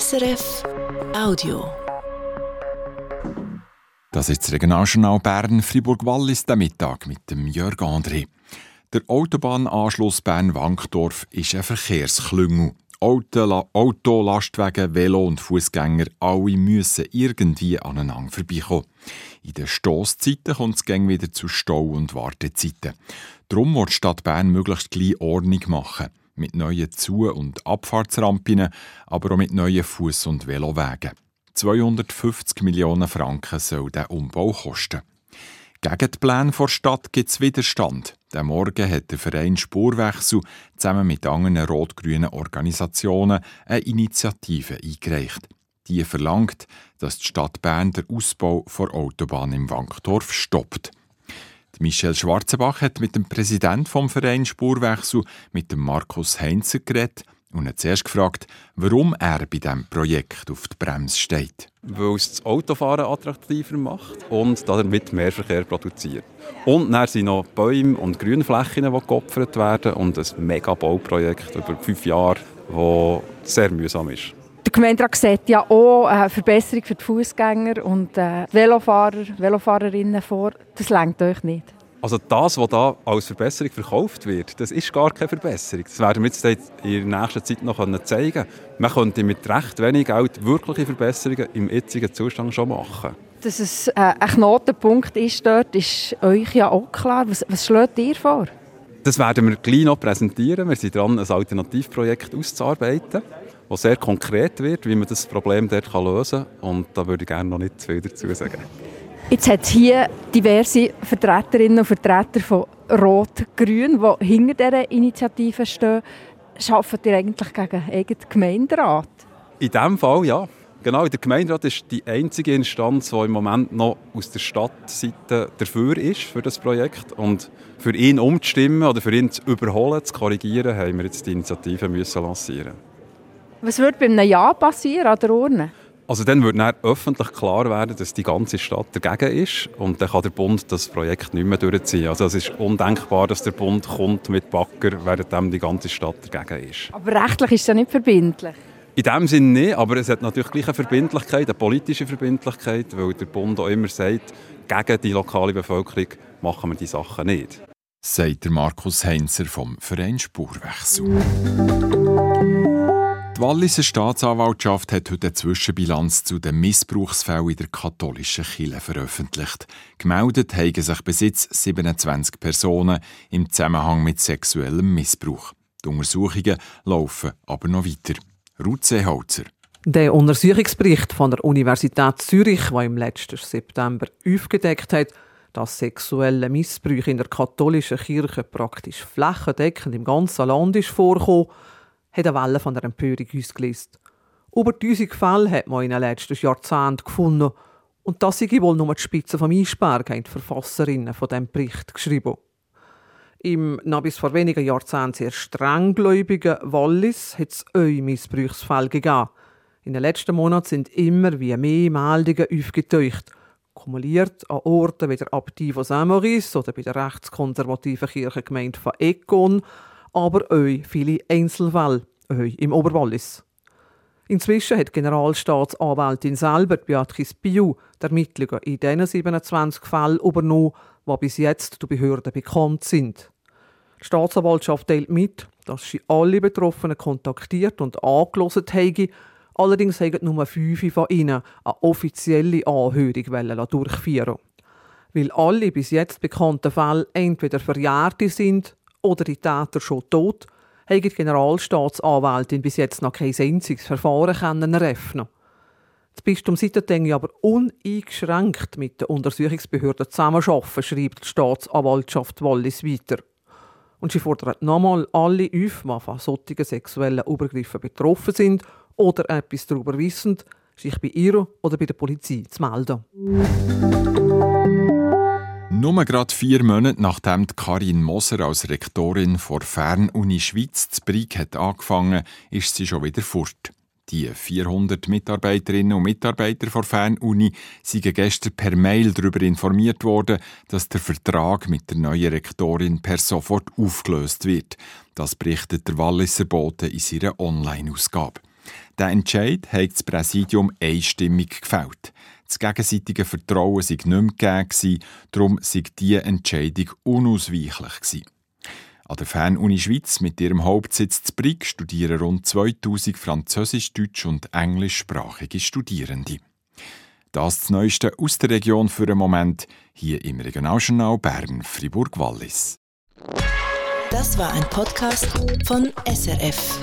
SRF Audio. Das ist das Regionaljournal Bern Fribourg-Wallis der Mittag mit dem Jörg André. Der Autobahnanschluss Bern-Wankdorf ist ein Verkehrsklüngel. Auto, Auto, Lastwagen, Velo und Fußgänger, alle müssen irgendwie aneinander vorbeikommen. In den Stosszeiten kommt es wieder zu Stau- und Wartezeiten. Darum wird die Stadt Bern möglichst gleich Ordnung machen. Mit neuen Zu- und Abfahrtsrampen, aber auch mit neuen Fuß- und Velowegen. 250 Millionen Franken soll der Umbau kosten. Gegen die Pläne der Stadt gibt es Widerstand. Der Morgen hat der Verein Spurwechsel zusammen mit anderen rot-grünen Organisationen eine Initiative eingereicht. Die verlangt, dass die Stadt Bern den Ausbau der Autobahn im Wankdorf stoppt. Michel Schwarzenbach hat mit dem Präsidenten vom Verein Spurwechsel, mit dem Markus Heinzer, geredet und hat zuerst gefragt, warum er bei diesem Projekt auf die Bremse steht. Weil es das Autofahren attraktiver macht und damit mehr Verkehr produziert. Und dann sind noch Bäume und Grünflächen, die geopfert werden und ein mega Bauprojekt über fünf Jahre, das sehr mühsam ist. Der Gemeinderat sieht ja auch eine Verbesserung für die Fußgänger und die Velofahrer, Velofahrerinnen vor. Das längt euch nicht. Also das, was da als Verbesserung verkauft wird, das ist gar keine Verbesserung. Das werden wir jetzt in der nächsten Zeit noch zeigen können. Man könnte mit recht wenig Geld wirkliche Verbesserungen im jetzigen Zustand schon machen. Dass es äh, ein Knotenpunkt ist dort, ist euch ja auch klar. Was, was schlägt ihr vor? Das werden wir gleich noch präsentieren. Wir sind dran, ein Alternativprojekt auszuarbeiten, das sehr konkret wird, wie man das Problem dort lösen kann. Und da würde ich gerne noch nicht zu viel dazu sagen. Jetzt hat es hier diverse Vertreterinnen und Vertreter von Rot-Grün, die hinter dieser Initiative stehen. Arbeitet ihr eigentlich gegen eigenen Gemeinderat? In diesem Fall ja. Genau, der Gemeinderat ist die einzige Instanz, die im Moment noch aus der Stadtseite dafür ist, für das Projekt. Und für ihn umzustimmen oder für ihn zu überholen, zu korrigieren, haben wir jetzt die Initiative müssen lancieren. Was wird bei einem Ja passieren an der Urne? Also dann wird dann öffentlich klar werden, dass die ganze Stadt dagegen ist und dann kann der Bund das Projekt nicht mehr durchziehen. Also es ist undenkbar, dass der Bund kommt mit Bagger, während die ganze Stadt dagegen ist. Aber rechtlich ist es ja nicht verbindlich. In dem Sinne nicht, aber es hat natürlich gleich eine Verbindlichkeit, eine politische Verbindlichkeit, weil der Bund auch immer sagt, gegen die lokale Bevölkerung machen wir die Sachen nicht. Sagt der Markus Heinzer vom Verein Spurwechsel. Die Walliser Staatsanwaltschaft hat heute eine Zwischenbilanz zu den Missbrauchsfällen in der katholischen Kirche veröffentlicht. Gemeldet haben sich bis jetzt 27 Personen im Zusammenhang mit sexuellem Missbrauch. Die Untersuchungen laufen aber noch weiter. Ruth Seeholzer. Der Untersuchungsbericht von der Universität Zürich, der im letzten September aufgedeckt hat, dass sexuelle Missbrauch in der katholischen Kirche praktisch flächendeckend im ganzen Land ist vorkommen, hat eine Welle von der Empörung ausgelöst. Über 1000 Fälle hat man in den letzten Jahrzehnten gefunden. Und das sei wohl nur die Spitze vom Eisberg, haben die Verfasserinnen von diesem Bericht geschrieben. Im noch bis vor wenigen Jahrzehnten sehr strenggläubigen Wallis hat es auch Missbrauchsfälle gegeben. In den letzten Monaten sind immer wie mehr Meldungen aufgetaucht. Kumuliert an Orten wie der Abtei von Saint-Maurice oder bei der rechtskonservativen Kirchengemeinde von Egon, aber auch viele Einzelfälle, auch im Oberwallis. Inzwischen hat Generalstaatsanwältin selber, Beatrice Biu, die Ermittlungen in diesen 27 Fällen übernommen, die bis jetzt den Behörden bekannt sind. Die Staatsanwaltschaft teilt mit, dass sie alle Betroffenen kontaktiert und angelost haben, allerdings haben nur fünf von ihnen eine offizielle Anhörung durchführen Weil alle bis jetzt bekannten Fälle entweder Verjährte sind oder die Täter schon tot, hat die Generalstaatsanwältin bis jetzt noch kein einziges Verfahren können eröffnen. Das Bistum Sitterteng aber uneingeschränkt mit den Untersuchungsbehörden zusammenarbeiten, schreibt die Staatsanwaltschaft Wallis weiter. Und sie fordert nochmal alle auf, die von solchen sexuellen Übergriffen betroffen sind oder etwas darüber wissen, sich bei ihr oder bei der Polizei zu melden. Nur gerade vier Monate nachdem Karin Moser als Rektorin vor Fernuni Schweiz zu Brig hat angefangen, ist sie schon wieder fort. Die 400 Mitarbeiterinnen und Mitarbeiter von Fernuni sind gestern per Mail darüber informiert worden, dass der Vertrag mit der neuen Rektorin per sofort aufgelöst wird. Das berichtet der Walliser Bote in seiner Online-Ausgabe. Der Entscheid hat das Präsidium einstimmig gefällt. Das gegenseitige Vertrauen sei nicht mehr gegeben, darum sei diese Entscheidung unausweichlich gewesen. An der Fernuni Schweiz mit ihrem Hauptsitz zu Brig studieren rund 2000 französisch, deutsch und englischsprachige Studierende. Das das Neueste aus der Region für einen Moment hier im Regionaljournal Bern Fribourg Wallis. Das war ein Podcast von SRF.